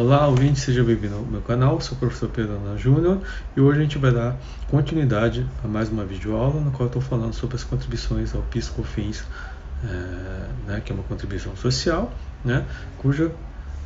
Olá, ouvinte, seja bem-vindo ao meu canal. Sou o professor Pedro Ana Júnior e hoje a gente vai dar continuidade a mais uma videoaula no qual eu estou falando sobre as contribuições ao PIS/COFINS, é, né, que é uma contribuição social, né, cuja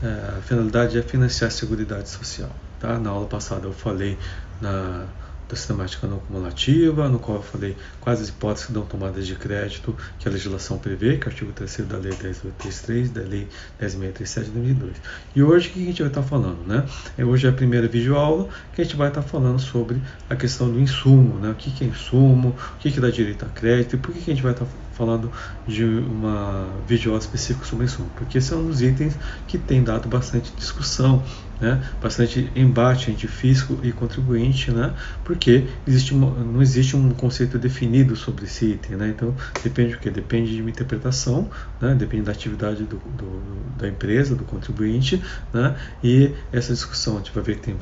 é, finalidade é financiar a Seguridade Social. Tá? Na aula passada eu falei na da sistemática não cumulativa, no qual eu falei quais as hipóteses que dão tomadas de crédito que a legislação prevê, que é o artigo 3 da Lei 10.833, da Lei 10.637 de 2002. E hoje o que a gente vai estar falando? Né? É, hoje é a primeira videoaula que a gente vai estar falando sobre a questão do insumo, né? o que é insumo, o que, que dá direito a crédito e por que, que a gente vai estar falando de uma videoaula específica sobre insumo, porque esse é um dos itens que tem dado bastante discussão né, bastante embate entre fisco e contribuinte, né, porque existe uma, não existe um conceito definido sobre esse item. Né, então, depende do que? Depende de uma interpretação, né, depende da atividade do, do, da empresa, do contribuinte, né, e essa discussão a gente vai ver que tem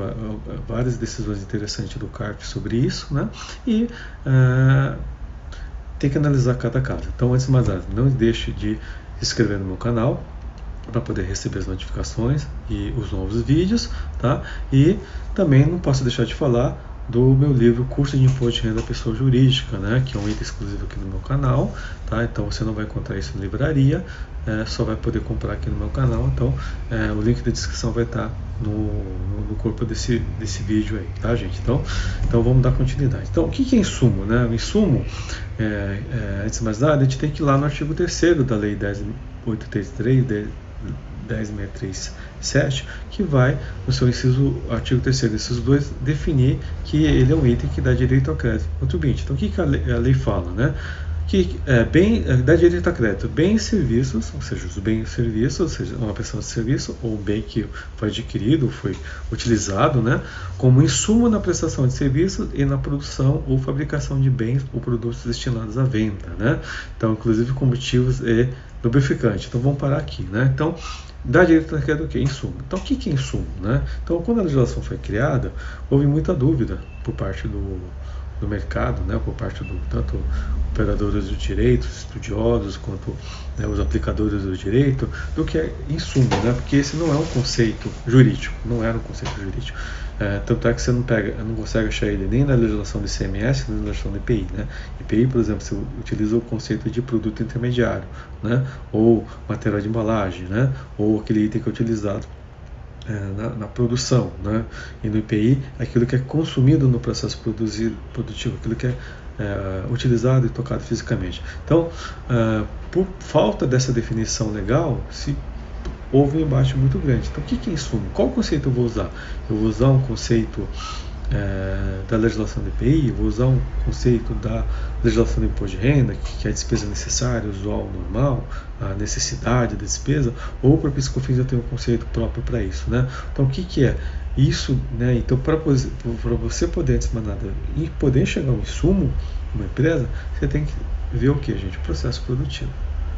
várias decisões interessantes do CARF sobre isso, né, e uh, tem que analisar cada caso. Então, antes de mais nada, não deixe de se inscrever no meu canal, para poder receber as notificações e os novos vídeos, tá? E também não posso deixar de falar do meu livro Curso de Imposto de Renda da Pessoa Jurídica, né, que é um item exclusivo aqui no meu canal, tá? Então você não vai encontrar isso na livraria, é, só vai poder comprar aqui no meu canal. Então é, o link da descrição vai estar no, no, corpo desse, desse vídeo aí, tá, gente? Então, então vamos dar continuidade. Então, o que, é insumo, né? O insumo, é, é, antes de mais nada, a gente tem que ir lá no artigo 3 da Lei 10.833, 10637, que vai, no seu inciso, artigo 3 desses dois, definir que ele é um item que dá direito ao crédito contribuinte. Então, o que, que a, lei, a lei fala? Né? que é, bem, é, dá direito a crédito bens e serviços, ou seja, os bens e serviços, ou seja, uma prestação de serviço ou um bem que foi adquirido, foi utilizado, né, como insumo na prestação de serviços e na produção ou fabricação de bens ou produtos destinados à venda, né. Então, inclusive combustíveis e lubrificante. Então, vamos parar aqui, né. Então, dá direito a crédito o quê? Insumo. Então, o que é insumo, né? Então, quando a legislação foi criada, houve muita dúvida por parte do do mercado, né, por parte do tanto operadores do direito, estudiosos, quanto né, os aplicadores do direito, do que é insumo, né, porque esse não é um conceito jurídico, não era um conceito jurídico. É, tanto é que você não pega, não consegue achar ele nem na legislação do ICMS, nem na legislação do IPI. Né? IPI, por exemplo, você utiliza o conceito de produto intermediário, né? ou material de embalagem, né? ou aquele item que é utilizado na, na, produção, né? e no IPI aquilo que é consumido no processo produzido, produtivo, aquilo que é, é utilizado e tocado fisicamente. Então, é, por falta dessa definição legal, se houve um embate muito grande. Então, o que é insumo? Qual conceito eu vou usar? Eu vou usar um conceito é, da legislação do IPI, vou usar um conceito da legislação do imposto de renda, que é a despesa necessária, usual, normal, a necessidade da despesa, ou para PiscoFins eu tenho um conceito próprio para isso. Né? Então, o que, que é? Isso, né? então, para você poder, antes de nada, e poder chegar a um insumo, uma empresa, você tem que ver o que, gente? Processo produtivo.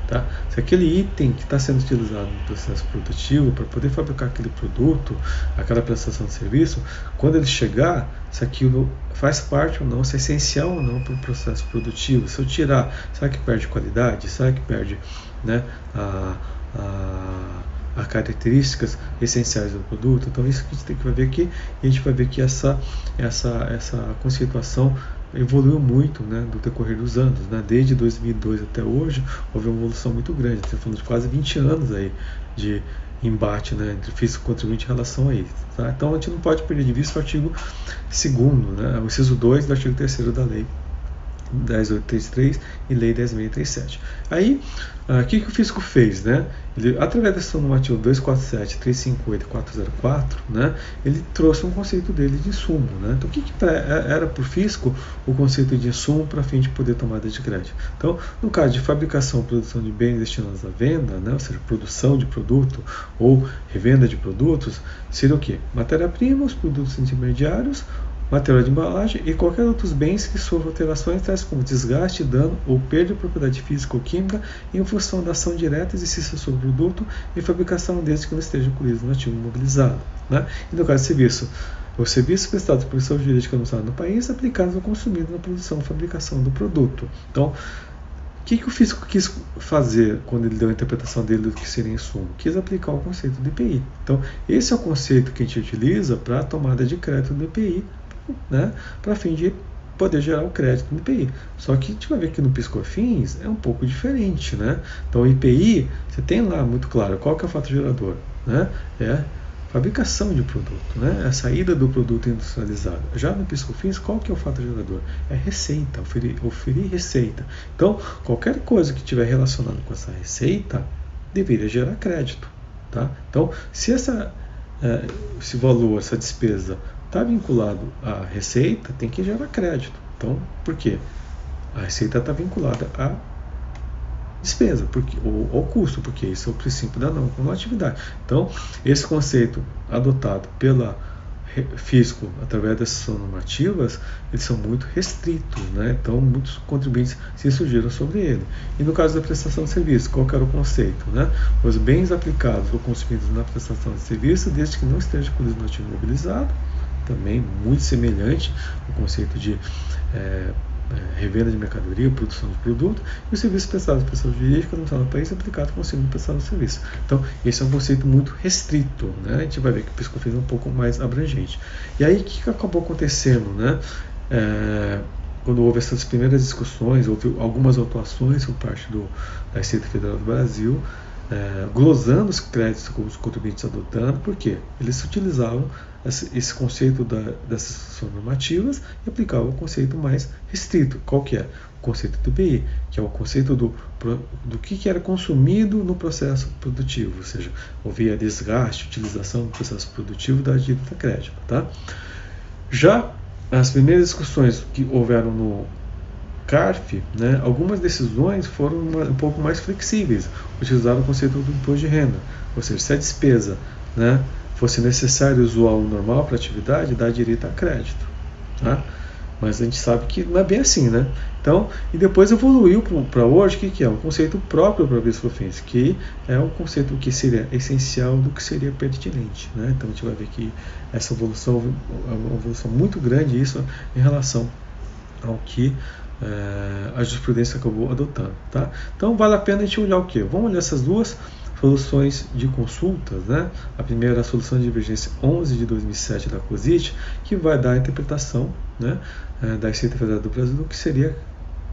Tá? Se aquele item que está sendo utilizado no processo produtivo para poder fabricar aquele produto, aquela prestação de serviço, quando ele chegar, se aquilo faz parte ou não, se é essencial ou não para o processo produtivo. Se eu tirar, será que perde qualidade? Será que perde né, a, a, a características essenciais do produto? Então isso que a gente tem que ver aqui e a gente vai ver que essa, essa, essa conceituação evoluiu muito né, do decorrer dos anos. Né? Desde 2002 até hoje, houve uma evolução muito grande. Estamos falando de quase 20 anos aí de embate né, entre físico e contribuinte em relação a isso. Tá? Então a gente não pode perder de vista o artigo 2 né, o inciso 2 do artigo 3 da lei 10.833 e Lei 10.637. Aí, ah, o uh, que, que o fisco fez? Né? Ele, através da ação normativa 247, 358 e 404, né, ele trouxe um conceito dele de insumo. Né? Então, o que, que é, era para o fisco o conceito de insumo para fim de poder tomada de crédito? Então, no caso de fabricação e produção de bens destinados à venda, né, ou seja, produção de produto ou revenda de produtos, seria o quê? Matéria-prima, os produtos intermediários material de embalagem e qualquer outros bens que sofram alterações tais como desgaste, dano ou perda de propriedade física ou química em função da ação direta exercício sobre o produto e fabricação desde que não esteja incluído no ativo imobilizado. Né? E no caso de serviço, os serviços prestados por pessoa jurídica anunciada no país aplicados ao consumido na produção e fabricação do produto. Então, O que, que o físico quis fazer quando ele deu a interpretação dele do que seria insumo? Quis aplicar o conceito do IPI. Então, esse é o conceito que a gente utiliza para a tomada de crédito do IPI, né, para fim de poder gerar o crédito no IPI. Só que a gente vai ver que no PiscoFins é um pouco diferente. Né? Então, o IPI, você tem lá muito claro qual que é o fato gerador. Né? É fabricação de produto, né? a saída do produto industrializado. Já no PiscoFins, qual que é o fato gerador? É receita, oferir, oferir receita. Então, qualquer coisa que estiver relacionada com essa receita deveria gerar crédito. Tá? Então, se essa, é, esse valor, essa despesa está vinculado à receita, tem que gerar crédito. Então, por quê? A receita está vinculada à despesa, porque, ou ao custo, porque esse é o princípio da não cumulatividade. Então, esse conceito adotado pela fisco através dessas normativas, eles são muito restritos, né? então muitos contribuintes se surgiram sobre ele. E no caso da prestação de serviço, qual era o conceito? Né? Os bens aplicados ou consumidos na prestação de serviço, desde que não esteja com o ativo imobilizado, também muito semelhante ao conceito de é, é, revenda de mercadoria, produção de produto, e o serviço prestado por pessoa jurídica no no país aplicado como segundo prestado de serviço. Então, esse é um conceito muito restrito, né? a gente vai ver que o Piscofins é um pouco mais abrangente. E aí, o que acabou acontecendo? Né? É, quando houve essas primeiras discussões, houve algumas atuações por parte do, da Receita Federal do Brasil, é, glosando os créditos que os contribuintes adotando, porque eles utilizavam esse, conceito da, dessas normativas e aplicavam o conceito mais restrito. Qual que é? O conceito do BI, que é o conceito do, do que, que era consumido no processo produtivo, ou seja, havia desgaste, utilização do processo produtivo da dívida crédito. Tá? Já as primeiras discussões que houveram no CARF, né, algumas decisões foram um pouco mais flexíveis, utilizaram o conceito do imposto de renda, ou seja, se a despesa né, fosse necessário usar o normal para a atividade, dá direito a crédito. Tá? Mas a gente sabe que não é bem assim, né? Então, e depois evoluiu para hoje, o que, que é? Um conceito próprio para Bisfofins, que é um conceito que seria essencial do que seria pertinente. Né? Então a gente vai ver que essa evolução é uma evolução muito grande isso em relação ao que é, a jurisprudência acabou adotando. Tá? Então vale a pena a gente olhar o que? Vamos olhar essas duas soluções de consultas. Né? A primeira é a solução de divergência 11 de 2007 da COSIT, que vai dar a interpretação né, é, da Receita Federal do Brasil que seria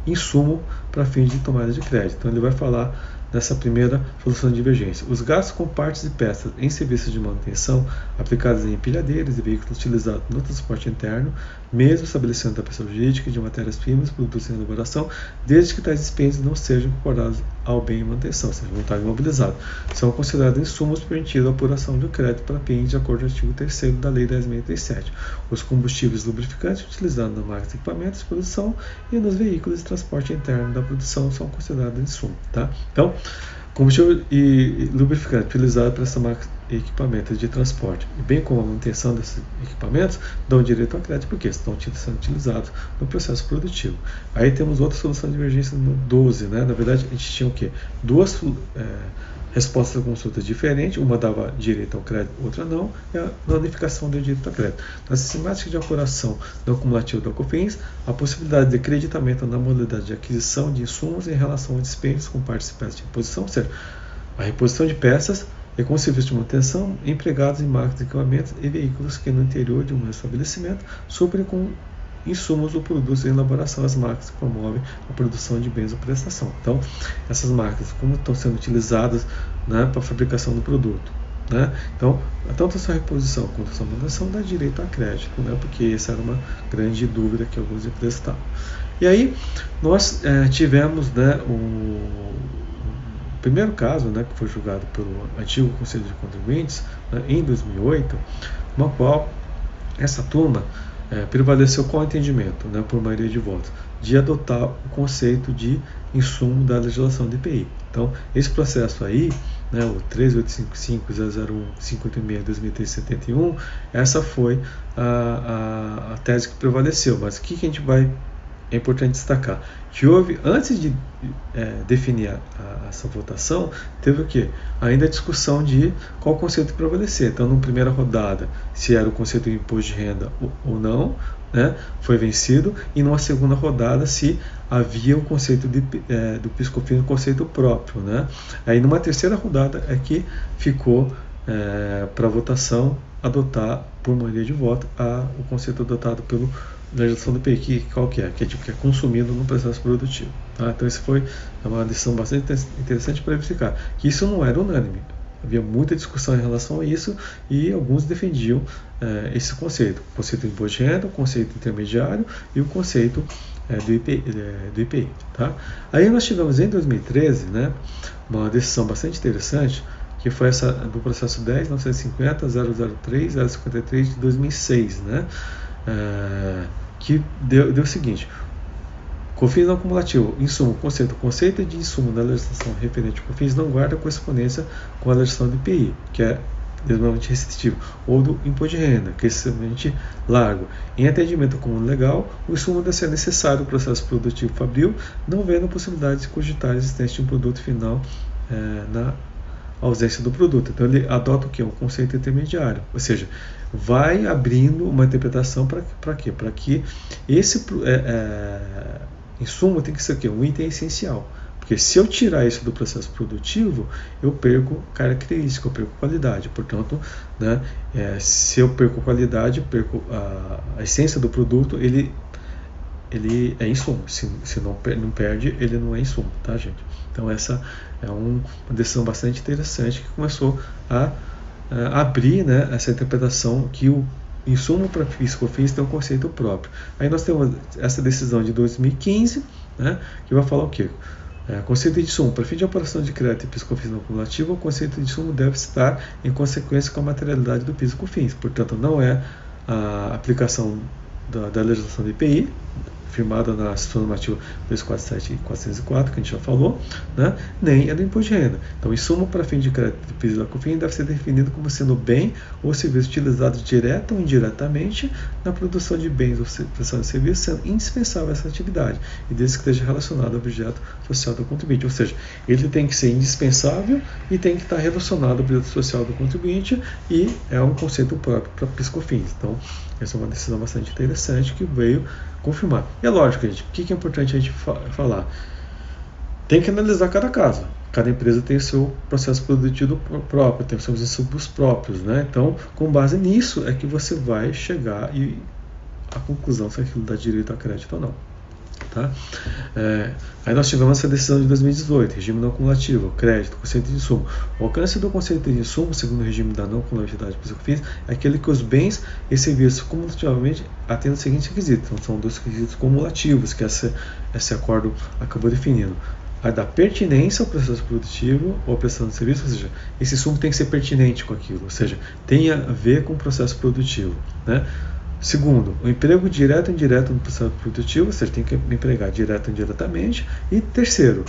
insumo para fins de tomada de crédito. Então ele vai falar nessa primeira solução de divergência. Os gastos com partes e peças em serviços de manutenção aplicados em empilhadeiras e veículos utilizados no transporte interno, mesmo estabelecendo a pessoa jurídica de matérias-primas, produtos em elaboração, desde que tais despesas não sejam incorporadas ao bem em manutenção, seja, estar imobilizado, são considerados insumos permitidos a apuração do crédito para fins de acordo com o artigo 3 da Lei 10.637. Os combustíveis lubrificantes utilizados nas máquinas de equipamentos de produção e nos veículos de transporte interno da produção são considerados insumos. Tá? Então, Combustível e lubrificante utilizado para essa marca de equipamentos de transporte, bem como a manutenção desses equipamentos, dão direito a crédito porque estão sendo utilizados no processo produtivo. Aí temos outra solução de divergência no 12, né? na verdade a gente tinha o quê? Duas é, resposta à consulta diferente, uma dava direito ao crédito, outra não, e a notificação deu direito ao crédito. Na sistemática de apuração não cumulativa da COFINS, a possibilidade de acreditamento na modalidade de aquisição de insumos em relação a despesas com participantes de reposição, ou seja, a reposição de peças e com serviço de manutenção empregados em máquinas, equipamentos e veículos que no interior de um estabelecimento suprem com insumos ou produtos em elaboração as marcas que promovem a produção de bens ou prestação. Então, essas marcas, como estão sendo utilizadas né, para a fabricação do produto. Né? Então, tanto essa reposição quanto essa manutenção dá direito a crédito, né? porque essa era uma grande dúvida que alguns empresas estavam. E aí, nós é, tivemos né, o, primeiro caso, né, que foi julgado pelo antigo Conselho de Contribuintes, né, em 2008, no qual essa turma é, prevaleceu qual entendimento, né, por maioria de votos, de adotar o conceito de insumo da legislação de IPI. Então, esse processo aí, né, o 3855-001-586-2071, essa foi a, a, a, tese que prevaleceu. Mas o que, que a gente vai é importante destacar que houve, antes de é, definir a, a, essa votação, teve o que? Ainda a discussão de qual conceito prevalecer. Então, na primeira rodada, se era o conceito de imposto de renda ou, ou não, né, foi vencido e numa segunda rodada se havia o conceito de, é, do piscofins, um conceito próprio. Né? Aí numa terceira rodada é que ficou é, para votação adotar por maioria de voto a, o conceito adotado pelo legislação do que qual que é? Que é, tipo, que é consumido no processo produtivo. Tá? Então isso foi uma lição bastante interessante para verificar que isso não era unânime. Havia muita discussão em relação a isso e alguns defendiam eh, esse conceito, o conceito de imposto de renda, o conceito intermediário e o conceito eh, do, IPI, eh, do IPI. Tá? Aí nós tivemos em 2013 né, uma decisão bastante interessante, que foi essa do processo 10, 950, 003, 053 de 2006, né, que deu, deu o seguinte, COFINS não cumulativo, insumo, conceito. Conceito de insumo da legislação referente ao COFINS não guarda correspondência com a legislação do IPI, que é extremamente restritivo, ou do imposto de renda, que é extremamente largo. Em atendimento comum legal, o insumo deve ser necessário ao processo produtivo fabril, não vendo possibilidade de cogitar a existência de um produto final é, na ausência do produto. Então ele adota o que? Um conceito intermediário, ou seja, vai abrindo uma interpretação para quê? Para que esse é, é, Insumo tem que ser o quê? Um item essencial. Porque se eu tirar isso do processo produtivo, eu perco característica, eu perco qualidade. Portanto, né, é, se eu perco qualidade, perco a, a, essência do produto, ele, ele é insumo. Se, se não, não perde, ele não é insumo, tá, gente? Então, essa é um, uma decisão bastante interessante que começou a, a abrir né, essa interpretação que o insumo para piscofins tem um conceito próprio. Aí nós temos essa decisão de 2015, né, que vai falar o quê? É, conceito de insumo. Para fim de operação de crédito e piscofins não cumulativo, o conceito de insumo deve estar em consequência com a materialidade do piscofins. Portanto, não é a aplicação da, da legislação do IPI, firmada na Sistema Normativa 247 e 404, que a gente já falou, né? nem é do imposto de renda. Então, insumo para fim de crédito da COFINS deve ser definido como sendo bem ou serviço utilizado direta ou indiretamente na produção de bens ou prestação de serviços, sendo indispensável essa atividade, e desde que esteja relacionado ao objeto social do contribuinte. Ou seja, ele tem que ser indispensável e tem que estar relacionado ao objeto social do contribuinte, e é um conceito próprio para PIS-COFINS. Então, essa é uma decisão bastante interessante que veio confirmar. E é lógico, gente, o que é importante a gente falar? Tem que analisar cada caso. Cada empresa tem o seu processo produtivo próprio, tem os seus insumos próprios, né? Então, com base nisso é que você vai chegar e a conclusão se aquilo dá direito a crédito ou não. Tá? É, aí nós tivemos essa decisão de 2018, regime não acumulativo, crédito, conceito de insumo. O alcance do conceito de insumo, segundo o regime da não cumulatividade psicofins, é aquele que os bens e serviços cumulativamente atendem os seguintes requisitos. Então, são dois requisitos cumulativos que esse, esse acordo acabou definindo. A da pertinência ao processo produtivo ou à prestação de serviço, ou seja, esse insumo tem que ser pertinente com aquilo, ou seja, tem a ver com o processo produtivo. Né? Segundo, o emprego direto e indireto no processo produtivo, você tem que empregar direto e indiretamente. E terceiro,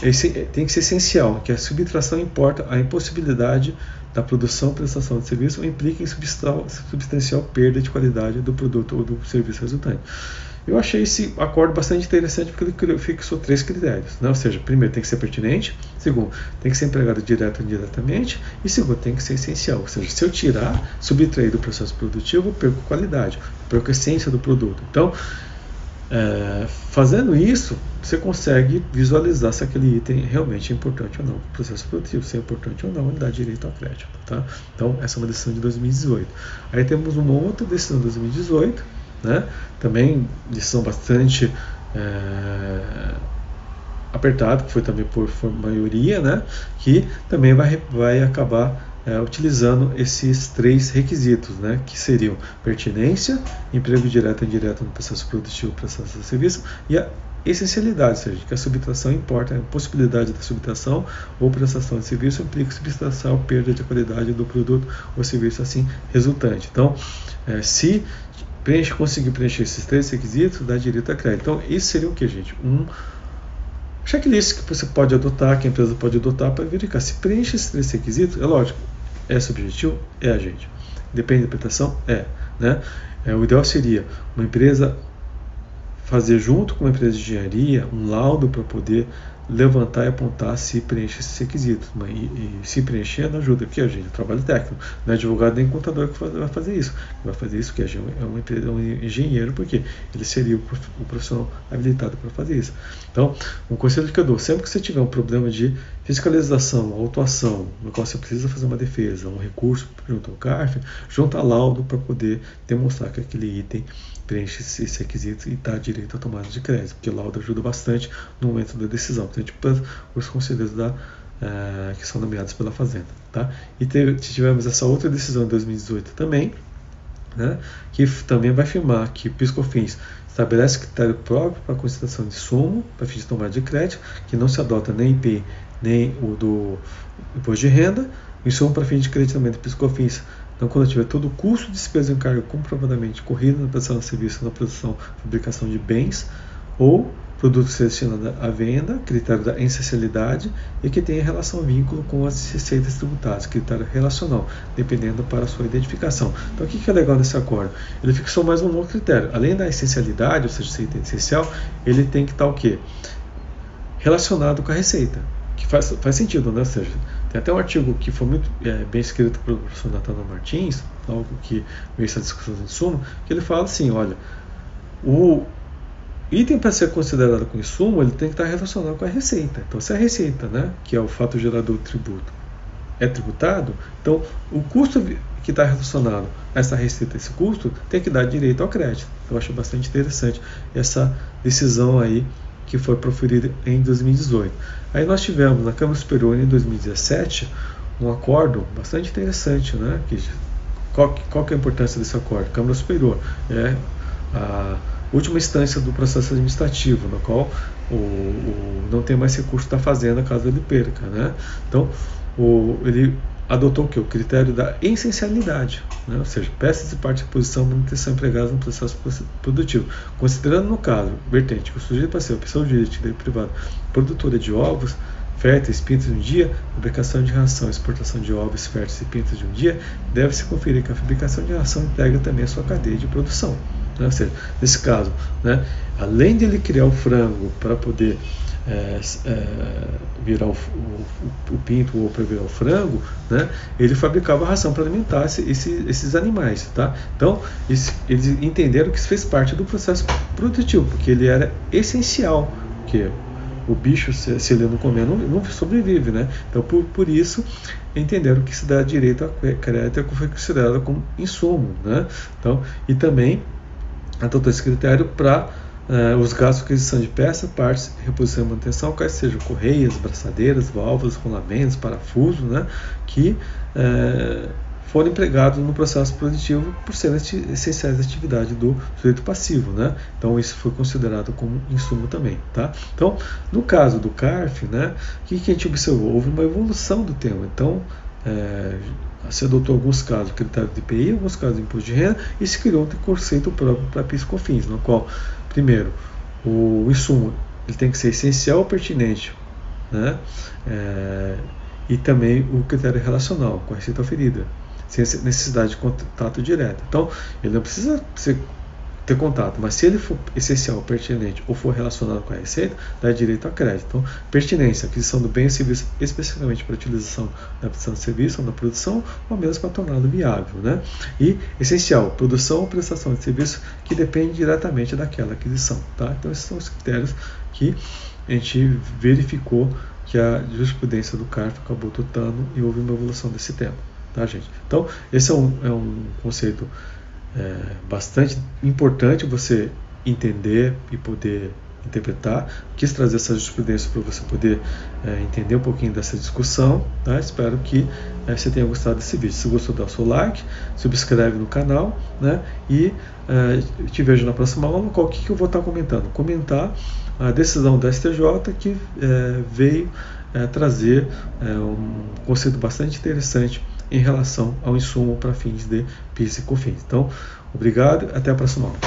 esse tem que ser essencial, que a subtração importa a impossibilidade da produção ou prestação de serviço implica em substancial perda de qualidade do produto ou do serviço resultante. Eu achei esse acordo bastante interessante porque ele fixou três critérios. Né? Ou seja, primeiro tem que ser pertinente, segundo, tem que ser empregado direto ou indiretamente, e segundo, tem que ser essencial. Ou seja, se eu tirar, subtrair do processo produtivo, eu perco qualidade, perco a essência do produto. Então, é, fazendo isso, você consegue visualizar se aquele item realmente é importante ou não. O processo produtivo, se é importante ou não, ele dá direito ao crédito. Tá? Então, essa é uma decisão de 2018. Aí temos uma outra decisão de 2018 né? Também decisão bastante é, apertada, que foi também por, por, maioria, né? Que também vai, vai acabar é, utilizando esses três requisitos, né? Que seriam pertinência, emprego direto e indireto no processo produtivo, processo de serviço e a essencialidade, ou seja, que a subtração importa, a possibilidade da subtração ou prestação de serviço implica subtração, perda de qualidade do produto ou serviço assim resultante. Então, é, se preenche, conseguir preencher esses três requisitos, dá direito a crédito. Então, isso seria o que, gente? Um checklist que você pode adotar, que a empresa pode adotar para verificar se preenche esses três requisitos. É lógico, é subjetivo? É a gente. Depende da interpretação? É. Né? É, o ideal seria uma empresa fazer junto com uma empresa de engenharia um laudo para poder levantar e apontar se preenche esses requisitos. E, e se preenchendo, ajuda. Aqui a gente, trabalho técnico. Não é advogado nem contador que vai fazer isso. Vai fazer isso que a gente é um, é um engenheiro, porque ele seria o profissional habilitado para fazer isso. Então, um conselho que eu dou: sempre que você tiver um problema de fiscalização, autuação, no qual você precisa fazer uma defesa, um recurso junto ao CARF, junta laudo para poder demonstrar que aquele item preenche esses requisitos e dá direito à tomada de crédito, porque laudo ajuda bastante no momento da decisão, para os conselheiros da, uh, que são nomeados pela Fazenda. Tá? E tivemos essa outra decisão em 2018 também, né, que também vai afirmar que o PiscoFins estabelece critério próprio para a consideração de sumo para fins de tomada de crédito, que não se adota nem IP nem o do imposto de renda, o insumo para fins de creditamento PiscoFins então, quando tiver todo o custo de despesa e encargo comprovadamente corrido na prestação de serviço na produção e fabricação de bens ou produto destinado à venda, critério da essencialidade e que tenha relação vínculo com as receitas tributárias, critério relacional, dependendo para a sua identificação. Então, o que é legal nesse acordo? Ele fixou mais um novo critério. Além da essencialidade, ou seja, receita essencial, ele tem que estar o quê? Relacionado com a receita, que faz, faz sentido, né? Ou seja, tem até um artigo que foi muito é, bem escrito pelo professor Nathanael Martins, algo que veio essa discussão em suma, que ele fala assim, olha, o item para ser considerado como insumo, ele tem que estar relacionado com a receita. Então, se a receita, né, que é o fato gerador do tributo, é tributado, então o custo que está relacionado a essa receita, esse custo, tem que dar direito ao crédito. Eu acho bastante interessante essa decisão aí que foi proferida em 2018. Aí nós tivemos na Câmara Superior em 2017 um acordo bastante interessante, né? Que, qual, qual que é a importância desse acordo? Câmara Superior é a última instância do processo administrativo, no qual o, o não tem mais recurso da fazenda caso ele perca, né? Então o, ele adotou o que? O critério da essencialidade, né? ou seja, peças e partes de posição manutenção empregadas no processo produtivo. Considerando no caso, vertente, que o sujeito parceiro, pessoa jurídica e privada, produtora de ovos, férteis, pintos de um dia, fabricação de ração, exportação de ovos, férteis e pintos de um dia, deve-se conferir que a fabricação de ração integra também a sua cadeia de produção. Né? Ou seja, nesse caso, né, além de ele criar o frango para poder é, é, virar o, o, o, pinto ou para virar o frango, né, ele fabricava ração para alimentar esse, esse, esses animais. Tá? Então, eles, entenderam que isso fez parte do processo produtivo, porque ele era essencial. Porque o bicho, se, se ele não comer, não, não, sobrevive. Né? Então, por, por isso, entenderam que se dá direito a crédito foi considerado como insumo. Né? Então, e também adotou esse critério para Uh, os gastos de aquisição de peças, partes, reposição e manutenção, quais sejam correias, braçadeiras, válvulas, rolamentos, parafusos, né, que uh, foram empregados no processo produtivo por serem essenciais à atividade do sujeito passivo. Né? Então, isso foi considerado como insumo também. Tá? Então, no caso do CARF, né, o que, que a gente observou? Houve uma evolução do tema. Então, é, se adotou alguns casos critério de IPI, alguns casos de imposto de renda, e se criou um conceito próprio para PIS/COFINS, no qual, primeiro, o insumo ele tem que ser essencial ou pertinente, né? É, e também o critério relacional com a receita oferida, sem necessidade de contato direto. Então, ele não precisa ser ter contato, mas se ele for essencial, pertinente ou for relacionado com a receita, dá direito a crédito. Então, pertinência, aquisição do bem e serviço especificamente para utilização na prestação de serviço ou na produção, ou mesmo para torná-lo viável. Né? E essencial, produção ou prestação de serviço que depende diretamente daquela aquisição. Tá? Então, esses são os critérios que a gente verificou que a jurisprudência do CARF acabou totando e houve uma evolução desse tema. Tá, gente? Então, esse é um, é um conceito é bastante importante você entender e poder interpretar. Quis trazer essa jurisprudência para você poder é, entender um pouquinho dessa discussão. Tá? Espero que é, você tenha gostado desse vídeo. Se gostou, dá o seu like, subscreve no canal né? e é, te vejo na próxima aula. Qual que, que eu vou estar comentando? Comentar a decisão da STJ que é, veio é, trazer é, um conceito bastante interessante em relação ao insumo para fins de PIS e COFINS. Então, obrigado, até a próxima aula.